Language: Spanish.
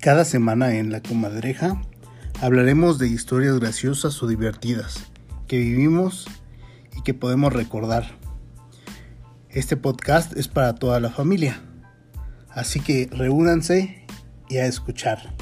Cada semana en La Comadreja hablaremos de historias graciosas o divertidas que vivimos y que podemos recordar. Este podcast es para toda la familia, así que reúnanse y a escuchar.